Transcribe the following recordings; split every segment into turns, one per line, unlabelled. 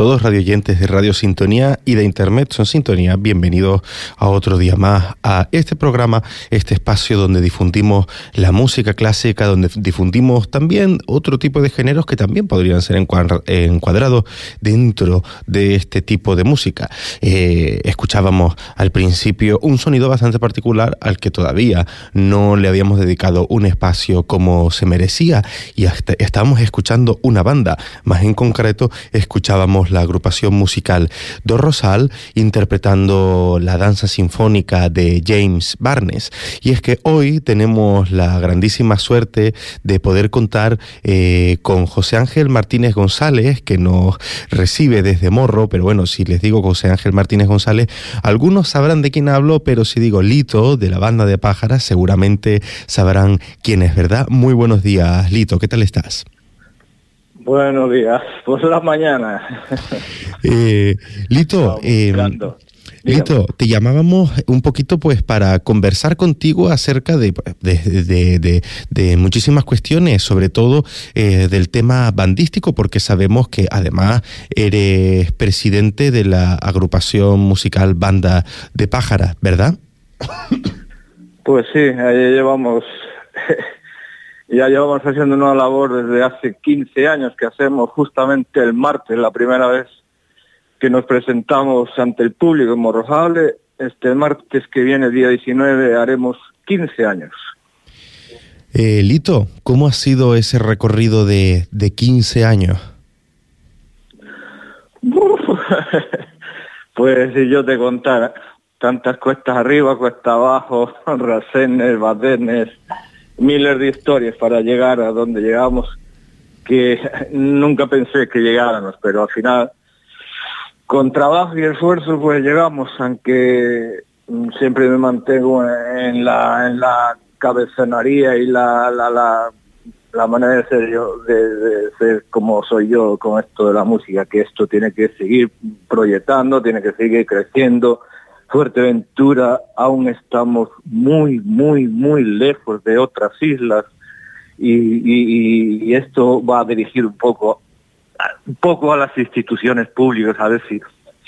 Todos, radioyentes de Radio Sintonía y de Internet son Sintonía. Bienvenidos a otro día más a este programa, este espacio donde difundimos la música clásica, donde difundimos también otro tipo de géneros que también podrían ser encuadrados dentro de este tipo de música. Eh, escuchábamos al principio un sonido bastante particular al que todavía no le habíamos dedicado un espacio como se merecía y hasta estábamos escuchando una banda, más en concreto escuchábamos la agrupación musical Do Rosal interpretando la danza sinfónica de James Barnes. Y es que hoy tenemos la grandísima suerte de poder contar eh, con José Ángel Martínez González, que nos recibe desde Morro, pero bueno, si les digo José Ángel Martínez González, algunos sabrán de quién hablo, pero si digo Lito, de la banda de pájaras, seguramente sabrán quién es, ¿verdad? Muy buenos días, Lito, ¿qué tal estás?
Buenos días, por la mañana.
Eh, Lito, eh, Lito, te llamábamos un poquito pues para conversar contigo acerca de, de, muchísimas cuestiones, sobre todo eh, del tema bandístico, porque sabemos que además eres presidente de la agrupación musical Banda de Pájaras, ¿verdad?
Pues sí, ahí llevamos ya llevamos haciendo una labor desde hace 15 años que hacemos justamente el martes, la primera vez que nos presentamos ante el público en Morrojable. Este martes que viene, día 19, haremos 15 años.
Eh, Lito, ¿cómo ha sido ese recorrido de, de 15 años?
pues si yo te contara, tantas cuestas arriba, cuestas abajo, racenes, badenes, miles de historias para llegar a donde llegamos que nunca pensé que llegáramos, pero al final con trabajo y esfuerzo pues llegamos, aunque siempre me mantengo en la, en la cabezonería y la, la, la, la manera de ser yo, de, ser como soy yo con esto de la música, que esto tiene que seguir proyectando, tiene que seguir creciendo, Fuerteventura aún estamos muy, muy, muy lejos de otras islas y, esto va a dirigir un poco, un poco a las instituciones públicas, a ver si,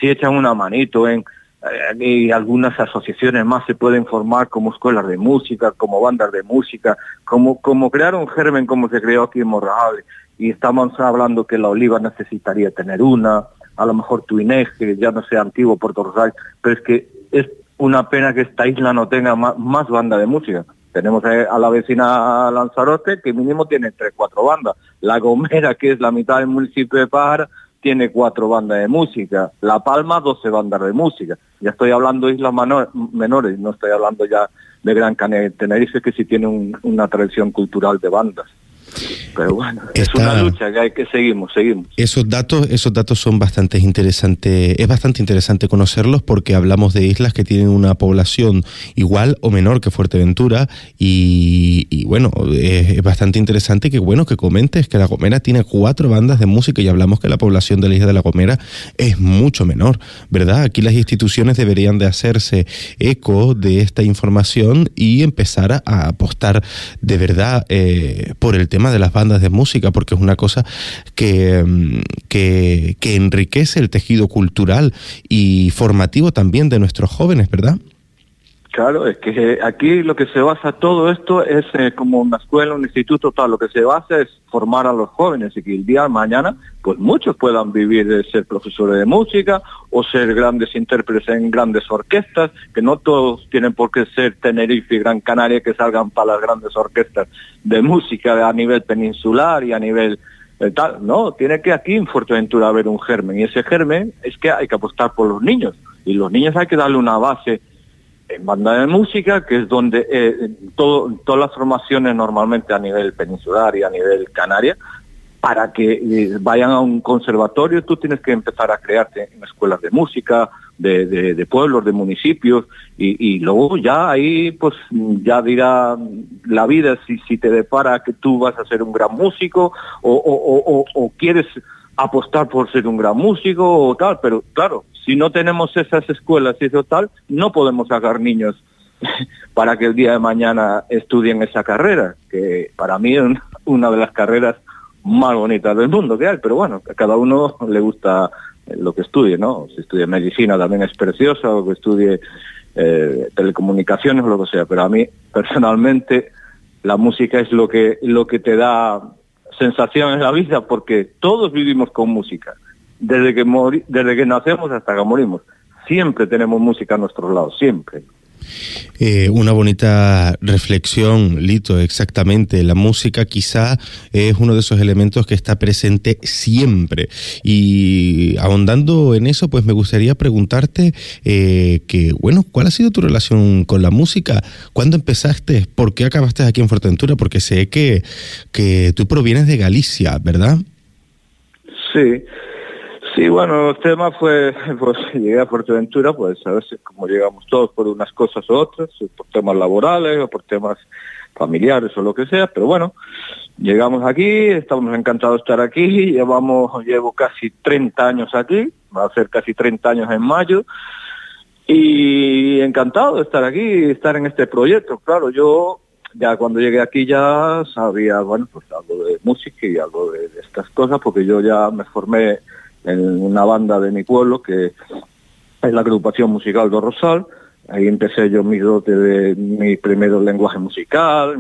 echan una manito en, eh, y algunas asociaciones más se pueden formar como escuelas de música, como bandas de música, como, como crear un germen como se creó aquí en Morrajable. Y estamos hablando que la Oliva necesitaría tener una, a lo mejor Tuinés, que ya no sea antiguo Puerto Rosario, pero es que es una pena que esta isla no tenga más, más banda de música. Tenemos a la vecina Lanzarote, que mínimo tiene tres, cuatro bandas. La Gomera, que es la mitad del municipio de Pájara, tiene cuatro bandas de música. La Palma, 12 bandas de música. Ya estoy hablando de islas menores, no estoy hablando ya de Gran Canaria. Tenerife, que sí tiene una tradición cultural de bandas. Pero bueno, es una lucha que hay que seguimos, seguimos.
Esos datos, esos datos son bastante interesantes, es bastante interesante conocerlos porque hablamos de islas que tienen una población igual o menor que Fuerteventura y, bueno, es, bastante interesante que bueno que comentes que La Gomera tiene cuatro bandas de música y hablamos que la población de la isla de La Gomera es mucho menor, ¿verdad? Aquí las instituciones deberían de hacerse eco de esta información y empezar a, apostar de verdad eh, por el tema de las bandas de música, porque es una cosa que, mm, que, que enriquece el tejido cultural y formativo también de nuestros jóvenes, ¿verdad?
Claro, es que aquí lo que se basa todo esto es eh, como una escuela, un instituto, tal, lo que se basa es formar a los jóvenes y que el día de mañana, pues muchos puedan vivir de ser profesores de música o ser grandes intérpretes en grandes orquestas, que no todos tienen por qué ser Tenerife y Gran Canaria que salgan para las grandes orquestas de música a nivel peninsular y a nivel eh, tal, no, tiene que aquí en Fuerteventura haber un germen y ese germen es que hay que apostar por los niños y los niños hay que darle una base en banda de música, que es donde eh, todo, todas las formaciones normalmente a nivel peninsular y a nivel canaria, para que eh, vayan a un conservatorio, tú tienes que empezar a crearte en escuelas de música, de, pueblos, de municipios, y, luego ya ahí pues ya dirá la vida si, si te depara que tú vas a ser un gran músico o quieres apostar por ser un gran músico o tal, pero claro, si no tenemos esas escuelas y eso tal, no podemos sacar niños para que el día de mañana estudien esa carrera, que para mí es una de las carreras más bonitas del mundo que hay, pero bueno, a cada uno le gusta lo que estudie, ¿no? Si estudia medicina también es preciosa, o que estudie eh, telecomunicaciones o lo que sea, pero a mí personalmente la música es lo que, lo que te da sensación en la vida, porque todos vivimos con música desde que, desde que nacemos hasta que morimos. Siempre tenemos música a nuestro lado, siempre.
Eh, una bonita reflexión, Lito, exactamente. La música quizá es uno de esos elementos que está presente siempre. Y ahondando en eso, pues me gustaría preguntarte eh, que, bueno, ¿cuál ha sido tu relación con la música? ¿Cuándo empezaste? ¿Por qué acabaste aquí en Fuerteventura? Porque sé que, que tú provienes de Galicia, ¿verdad?
Sí. Sí, bueno, el tema fue, pues llegué a Fuerteventura, pues a veces como llegamos todos por unas cosas u otras, por temas laborales o por temas familiares o lo que sea, pero bueno, llegamos aquí, estamos encantados de estar aquí, llevamos, llevo casi 30 años aquí, va a ser casi 30 años en mayo, y encantado de estar aquí, estar en este proyecto, claro, yo ya cuando llegué aquí ya sabía, bueno, pues algo de música y algo de estas cosas, porque yo ya me formé en una banda de mi pueblo que es la agrupación musical do Rosal. Ahí empecé yo mi dote de mi primer lenguaje musical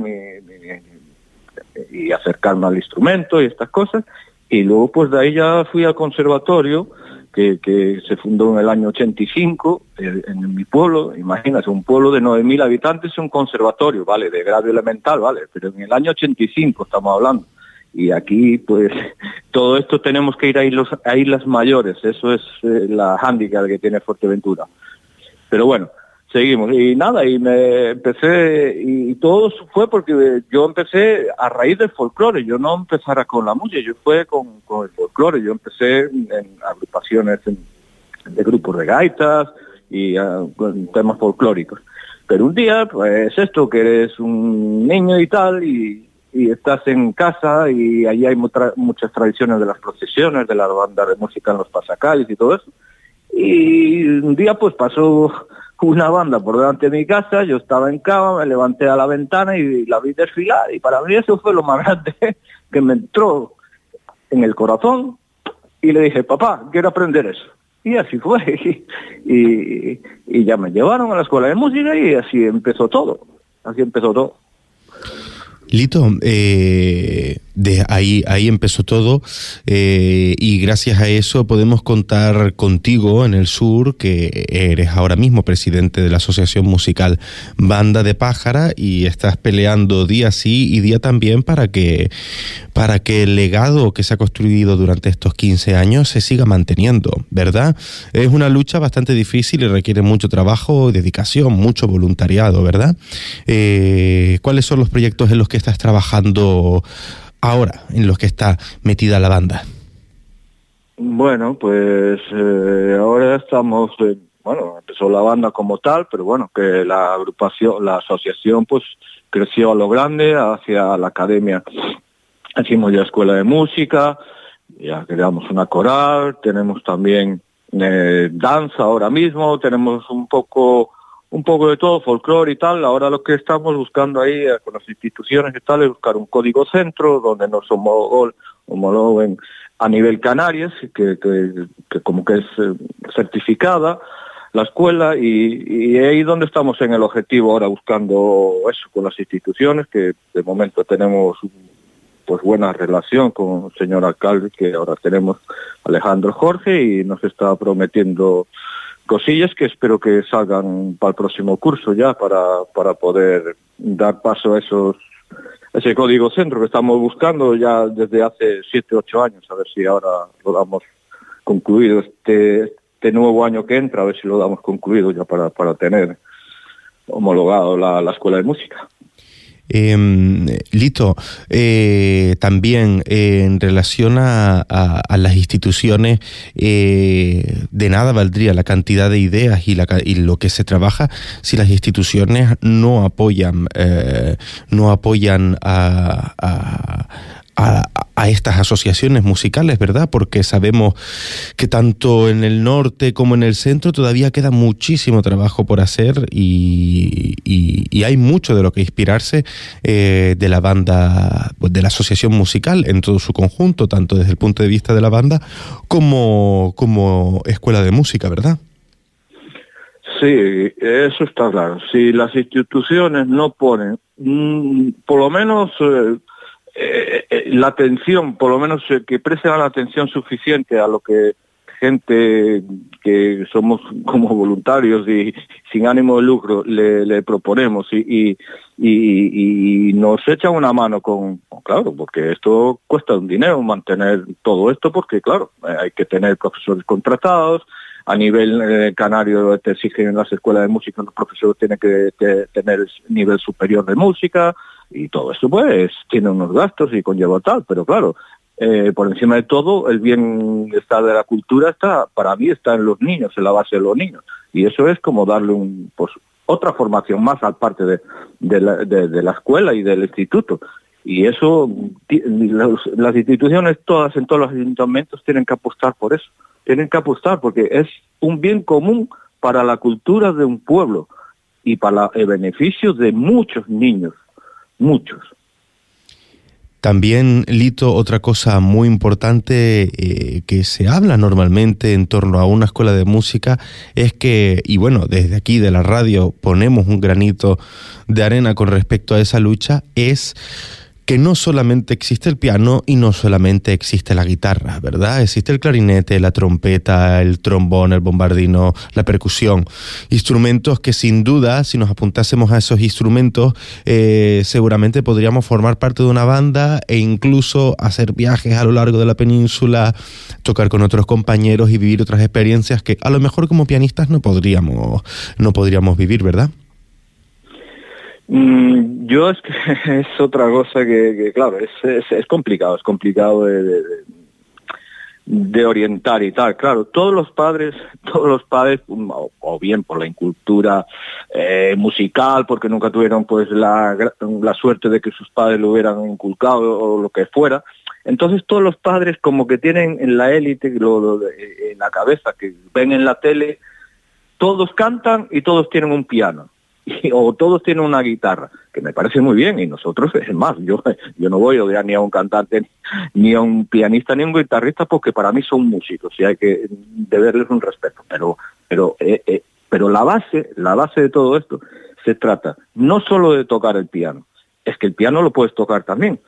y acercarme al instrumento y estas cosas. Y luego pues de ahí ya fui al conservatorio que, que se fundó en el año 85 en, en mi pueblo. Imagínate, un pueblo de 9.000 habitantes, un conservatorio, ¿vale? De grado elemental, ¿vale? Pero en el año 85 estamos hablando y aquí pues todo esto tenemos que ir a a islas mayores, eso es eh, la handicap que tiene Fuerteventura. Pero bueno, seguimos y nada, y me empecé y, todo fue porque yo empecé a raíz del folclore, yo no empezara con la música, yo fue con, con el folclore, yo empecé en, agrupaciones de grupos de gaitas y uh, con temas folclóricos. Pero un día, pues esto, que eres un niño y tal, y y estás en casa y allí hay muchas tradiciones de las procesiones, de la banda de música en los pasacalles y todo eso. Y un día pues pasó una banda por delante de mi casa, yo estaba en cama, me levanté a la ventana y la vi desfilar y para mí eso fue lo más grande que me entró en el corazón y le dije, papá, quiero aprender eso. Y así fue. Y, ya me llevaron a la escuela de música y así empezó todo. Así empezó todo.
Lito, eh, de ahí, ahí empezó todo eh, y gracias a eso podemos contar contigo en el sur, que eres ahora mismo presidente de la Asociación Musical Banda de Pájara y estás peleando día sí y día también para que, para que el legado que se ha construido durante estos 15 años se siga manteniendo, ¿verdad? Es una lucha bastante difícil y requiere mucho trabajo, dedicación, mucho voluntariado, ¿verdad? Eh, ¿Cuáles son los proyectos en los que estás trabajando? Ahora en los que está metida la banda?
Bueno, pues eh, ahora estamos, bueno, empezó la banda como tal, pero bueno, que la agrupación, la asociación pues creció a lo grande hacia la academia. Hicimos ya escuela de música, ya creamos una coral, tenemos también eh, danza ahora mismo, tenemos un poco un poco de todo, folclore y tal. Ahora lo que estamos buscando ahí eh, con las instituciones y tal es buscar un código centro donde nos homologuen a nivel Canarias, que, que, como que es eh, certificada la escuela y, y, ahí donde estamos en el objetivo ahora buscando eso con las instituciones, que de momento tenemos pues buena relación con el señor alcalde que ahora tenemos Alejandro Jorge y nos está prometiendo cosillas que espero que salgan para el próximo curso ya para, para poder dar paso a esos ese código centro que estamos buscando ya desde hace siete, ocho años, a ver si ahora lo damos concluido este, este nuevo año que entra, a ver si lo damos concluido ya para, para tener homologado la, la escuela de música.
Eh, Lito, eh, también eh, en relación a, las instituciones, eh, de nada valdría la cantidad de ideas y, la, y, lo que se trabaja si las instituciones no apoyan, eh, no apoyan a, a, estas asociaciones musicales, ¿verdad? Porque sabemos que tanto en el norte como en el centro todavía queda muchísimo trabajo por hacer y, hay mucho de lo que inspirarse eh, de la banda, de la asociación musical en todo su conjunto, tanto desde el punto de vista de la banda como, como escuela de música, ¿verdad?
Sí, eso está claro. Si las instituciones no ponen, mmm, por lo menos... Eh, eh, eh, la atención, por lo menos eh, que presten la atención suficiente a lo que gente que somos como voluntarios y sin ánimo de lucro le, proponemos y, nos echan una mano con, claro, porque esto cuesta un dinero mantener todo esto, porque claro, hay que tener profesores contratados, a nivel canario te exigen en las escuelas de música los profesores tienen que tener nivel superior de música, y todo esto pues tiene unos gastos y conlleva tal, pero claro, eh, por encima de todo el bienestar de la cultura está, para mí está en los niños, en la base de los niños, y eso es como darle un, pues, otra formación más al parte de, de, la, escuela y del instituto. Y eso, las instituciones todas, en todos los ayuntamientos, tienen que apostar por eso. Tienen que apostar porque es un bien común para la cultura de un pueblo y para el beneficio de muchos niños muchos.
También, Lito, otra cosa muy importante eh, que se habla normalmente en torno a una escuela de música es que, y bueno, desde aquí de la radio ponemos un granito de arena con respecto a esa lucha, es que no solamente existe el piano y no solamente existe la guitarra, ¿verdad? Existe el clarinete, la trompeta, el trombón, el bombardino, la percusión. Instrumentos que sin duda, si nos apuntásemos a esos instrumentos, eh, seguramente podríamos formar parte de una banda e incluso hacer viajes a lo largo de la península, tocar con otros compañeros y vivir otras experiencias que a lo mejor como pianistas no podríamos, no podríamos vivir, ¿verdad?
Mm, yo es que es otra cosa que, claro, es, complicado, es complicado de, orientar y tal. Claro, todos los padres, todos los padres, o, o bien por la incultura eh, musical, porque nunca tuvieron pues la, la suerte de que sus padres lo hubieran inculcado o lo que fuera, entonces todos los padres como que tienen en la élite, en la cabeza, que ven en la tele, todos cantan y todos tienen un piano o todos tienen una guitarra, que me parece muy bien, y nosotros, es más, yo, yo no voy a odiar ni a un cantante, ni a un pianista, ni a un guitarrista, porque para mí son músicos y hay que deberles un respeto. Pero, pero, eh, eh, pero la base, la base de todo esto, se trata no solo de tocar el piano, es que el piano lo puedes tocar también,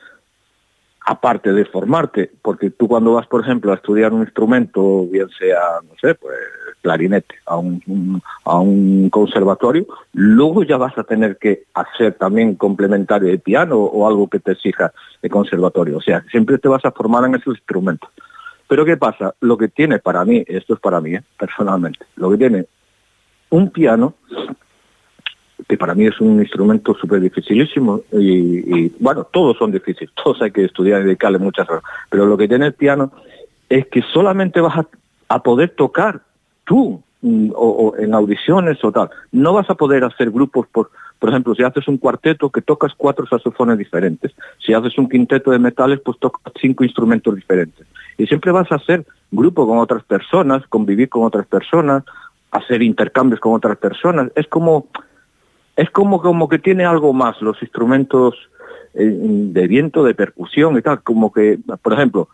aparte de formarte, porque tú cuando vas, por ejemplo, a estudiar un instrumento, bien sea, no sé, pues clarinete, a un, a un conservatorio, luego ya vas a tener que hacer también complementario de piano o algo que te exija el conservatorio. O sea, siempre te vas a formar en esos instrumentos. Pero ¿qué pasa? Lo que tiene para mí, esto es para mí, ¿eh? personalmente, lo que tiene un piano que para mí es un instrumento súper dificilísimo y, bueno, todos son difíciles, todos hay que estudiar y dedicarle muchas horas, pero lo que tiene el piano es que solamente vas a, poder tocar tú mm, o, en audiciones o tal, no vas a poder hacer grupos por, por ejemplo, si haces un cuarteto que tocas cuatro saxofones diferentes, si haces un quinteto de metales pues tocas cinco instrumentos diferentes. Y siempre vas a hacer grupo con otras personas, convivir con otras personas, hacer intercambios con otras personas, es como es como, como que tiene algo más los instrumentos eh, de viento, de percusión y tal, como que, por ejemplo,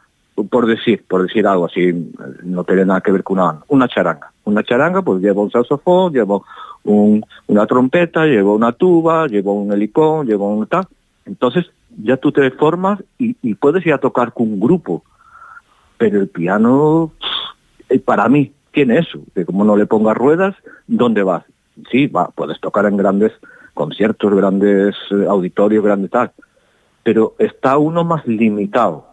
por decir, por decir algo así, no tiene nada que ver con una, una charanga. Una charanga pues lleva un saxofón, lleva una trompeta, lleva una tuba, lleva un helicón, lleva un tal. Entonces ya tú te formas y, y puedes ir a tocar con un grupo. Pero el piano, eh, para mí, tiene eso, que como no le pongas ruedas, ¿dónde vas? sí, va, puedes tocar en grandes conciertos, grandes eh, auditorios, grandes tal, pero está uno más limitado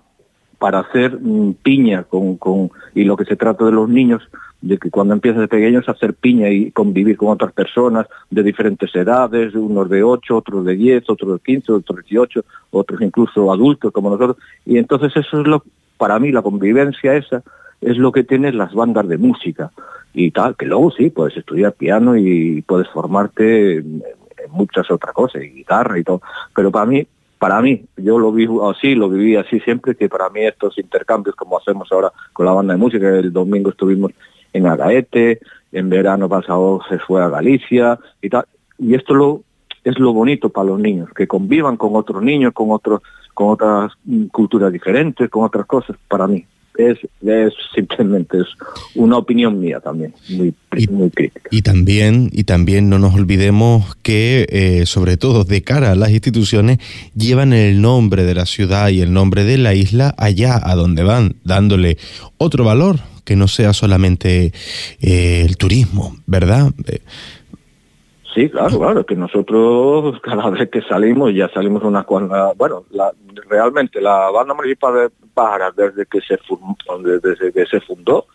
para hacer mm, piña con, con, y lo que se trata de los niños, de que cuando empiezas de pequeños a hacer piña y convivir con otras personas de diferentes edades, unos de 8, otros de 10, otros de 15, otros de 18, otros incluso adultos como nosotros, y entonces eso es lo, para mí la convivencia esa es lo que tienen las bandas de música. Y tal, que luego sí, puedes estudiar piano y puedes formarte en, muchas otras cosas, guitarra y todo, pero para mí, para mí, yo lo vivo así, lo viví así siempre, que para mí estos intercambios como hacemos ahora con la banda de música, el domingo estuvimos en Agaete, en verano pasado se fue a Galicia y tal, y esto lo es lo bonito para los niños, que convivan con otros niños, con otros, con otras culturas diferentes, con otras cosas, para mí es, es simplemente es una opinión mía también, muy, muy crítica.
Y también, y también no nos olvidemos que, eh, sobre todo de cara a las instituciones, llevan el nombre de la ciudad y el nombre de la isla allá a donde van, dándole otro valor que no sea solamente eh, el turismo, ¿verdad? Eh,
Sí, claro, claro, que nosotros cada vez que salimos, ya salimos una cuantas, bueno, realmente la banda municipal de Pájaras desde que se fundó, desde que se fundó,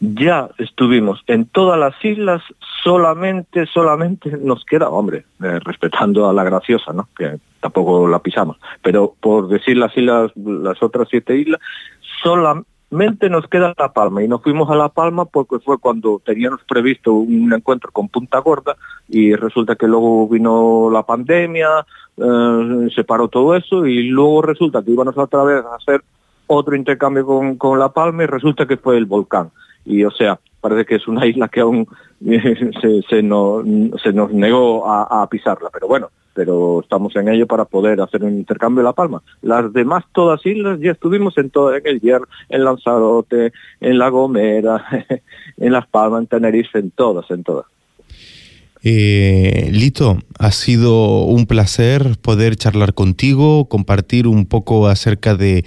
ya estuvimos en todas las islas, solamente, solamente nos queda, hombre, eh, respetando a la graciosa, ¿no? Que tampoco la pisamos, pero por decir las islas, las otras siete islas, solamente mente nos queda La Palma y nos fuimos a La Palma porque fue cuando teníamos previsto un encuentro con Punta Gorda y resulta que luego vino la pandemia, eh, se paró todo eso y luego resulta que íbamos otra vez a hacer otro intercambio con, con La Palma y resulta que fue el volcán. Y o sea, parece que es una isla que aún se, se, no, se nos negó a pisarla, pero bueno, pero estamos en ello para poder hacer un intercambio en La Palma. Las demás todas islas ya estuvimos en todo, en el Hierro, en Lanzarote, en La Gomera, en Las Palmas, en Tenerife, en todas, en todas.
Eh, Lito, ha sido un placer poder charlar contigo, compartir un poco acerca de,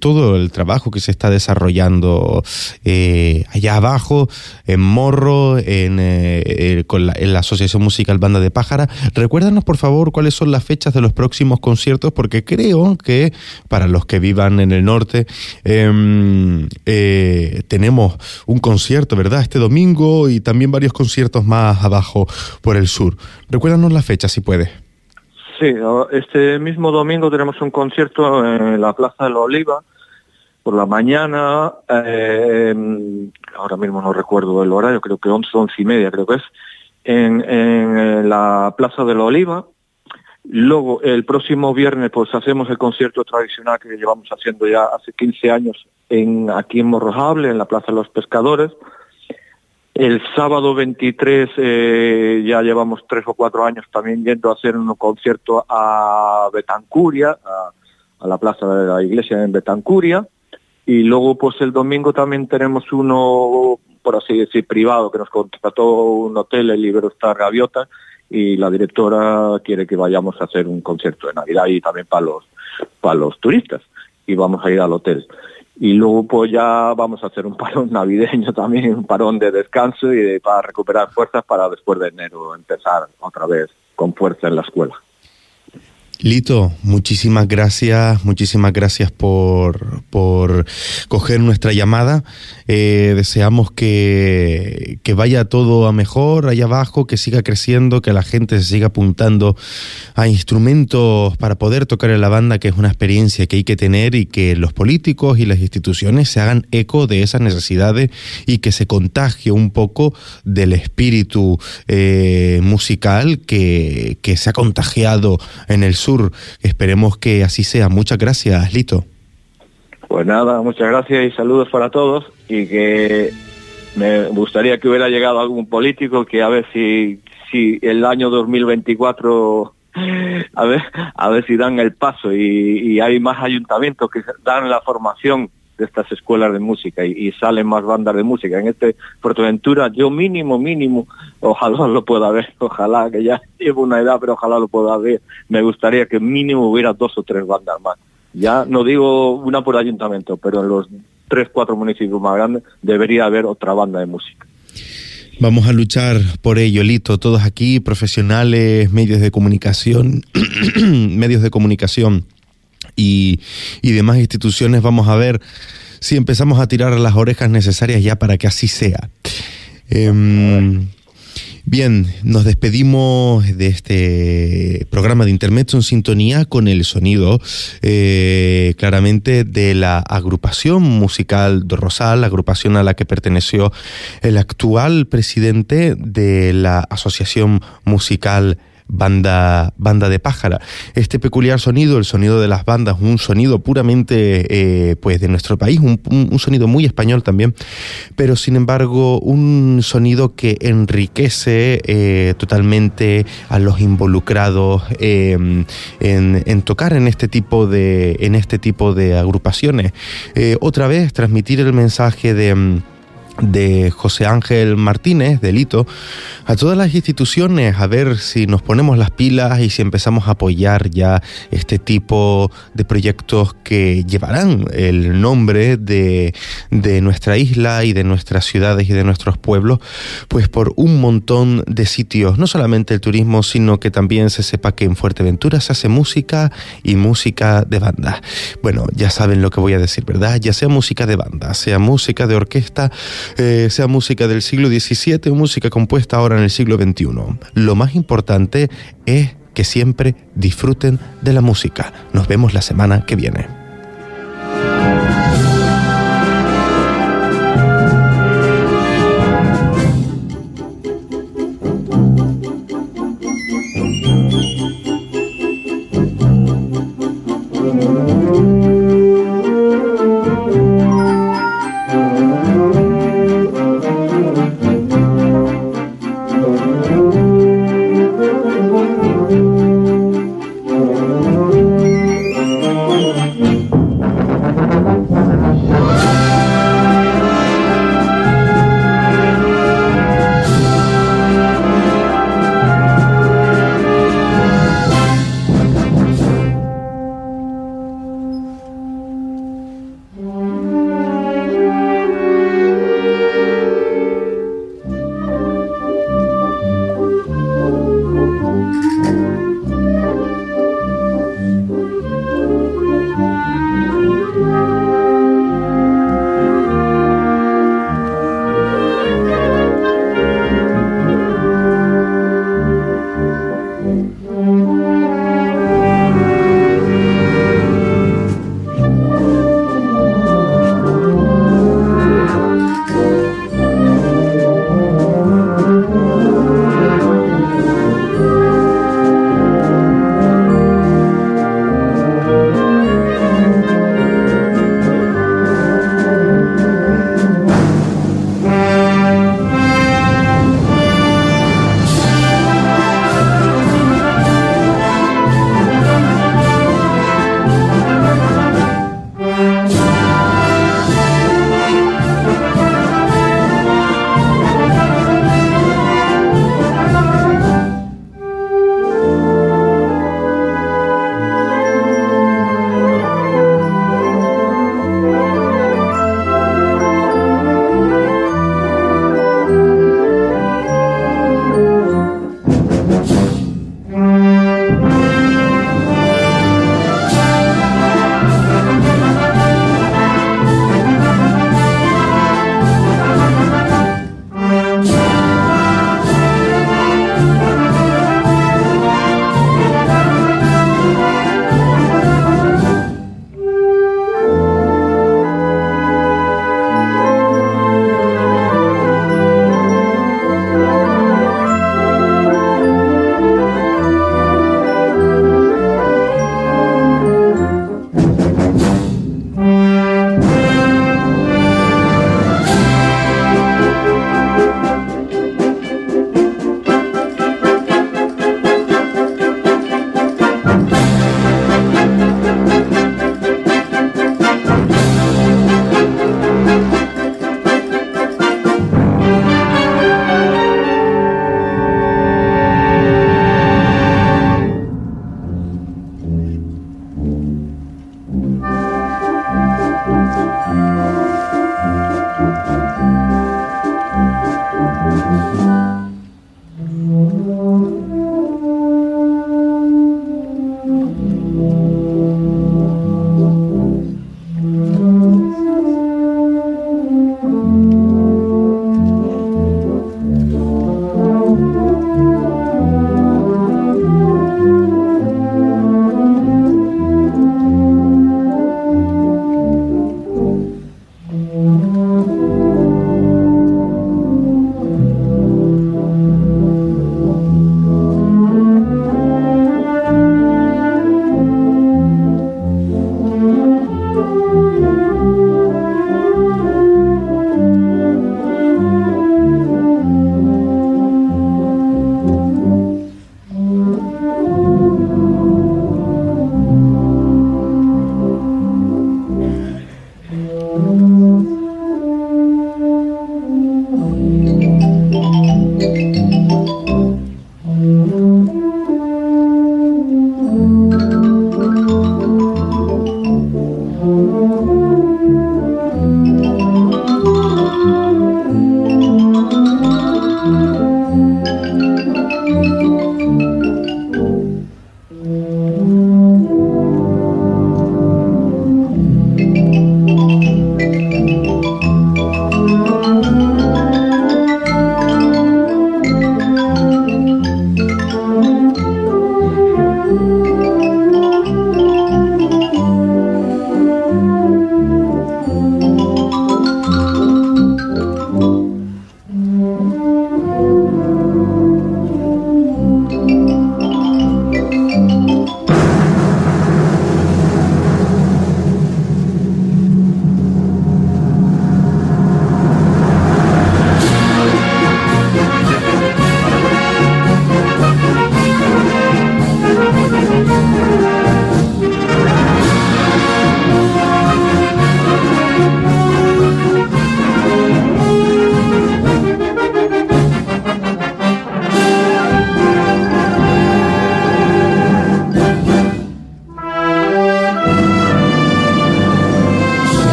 todo el trabajo que se está desarrollando eh, allá abajo, en Morro, en, eh, con la, Asociación Musical Banda de Pájara. Recuérdanos, por favor, cuáles son las fechas de los próximos conciertos, porque creo que para los que vivan en el norte, em, eh, tenemos un concierto, ¿verdad? Este domingo y también varios conciertos más abajo por el sur. Recuérdanos la fecha si puede.
Sí, este mismo domingo tenemos un concierto en la Plaza de la Oliva por la mañana, eh, ahora mismo no recuerdo el horario, creo que 11, 11 y media creo que es, en, en la Plaza de la Oliva. Luego, el próximo viernes, pues hacemos el concierto tradicional que llevamos haciendo ya hace 15 años en, aquí en Morrojable, en la Plaza de los Pescadores. El sábado 23 eh, ya llevamos tres o cuatro años también yendo a hacer un concierto a Betancuria, a, la plaza de la iglesia en Betancuria. Y luego pues el domingo también tenemos uno, por así decir, privado, que nos contrató un hotel, el Iberostar Gaviota, y la directora quiere que vayamos a hacer un concierto de Navidad y también para los, para los turistas. Y vamos a ir al hotel y luego pues ya vamos a hacer un parón navideño también, un parón de descanso y para recuperar fuerzas para después de enero empezar otra vez con fuerza en la escuela.
Lito, muchísimas gracias, muchísimas gracias por, por coger nuestra llamada. Eh, deseamos que, que, vaya todo a mejor allá abajo, que siga creciendo, que la gente se siga apuntando a instrumentos para poder tocar en la banda, que es una experiencia que hay que tener y que los políticos y las instituciones se hagan eco de esas necesidades y que se contagie un poco del espíritu eh, musical que, que se ha contagiado en el sur Esperemos que así sea. Muchas gracias, Lito.
Pues nada, muchas gracias y saludos para todos y que me gustaría que hubiera llegado algún político que a ver si, si el año 2024 a ver a ver si dan el paso y, y hay más ayuntamientos que dan la formación estas escuelas de música y, salen más bandas de música. En este Fuerteventura yo mínimo, mínimo, ojalá lo pueda ver, ojalá que ya llevo una edad, pero ojalá lo pueda ver. Me gustaría que mínimo hubiera dos o tres bandas más. Ya no digo una por ayuntamiento, pero en los tres, cuatro municipios más grandes debería haber otra banda de música.
Vamos a luchar por ello, Lito. Todos aquí, profesionales, medios de comunicación, medios de comunicación y, demás instituciones, vamos a ver si empezamos a tirar las orejas necesarias ya para que así sea. Em, bien, nos despedimos de este programa de Intermezzo en sintonía con el sonido eh, claramente de la agrupación musical de Rosal, la agrupación a la que perteneció el actual presidente de la Asociación Musical banda, banda de pájara. Este peculiar sonido, el sonido de las bandas, un sonido puramente eh, pues de nuestro país, un, sonido muy español también, pero sin embargo un sonido que enriquece eh, totalmente a los involucrados em, en, tocar en este tipo de, en este tipo de agrupaciones. Eh, otra vez transmitir el mensaje de em, de José Ángel Martínez, delito, a todas las instituciones a ver si nos ponemos las pilas y si empezamos a apoyar ya este tipo de proyectos que llevarán el nombre de, de nuestra isla y de nuestras ciudades y de nuestros pueblos, pues por un montón de sitios, no solamente el turismo, sino que también se sepa que en Fuerteventura se hace música y música de banda. Bueno, ya saben lo que voy a decir, ¿verdad? Ya sea música de banda, sea música de orquesta, eh, sea música del siglo XVII o música compuesta ahora en el siglo XXI. Lo más importante es que siempre disfruten de la música. Nos vemos la semana que viene.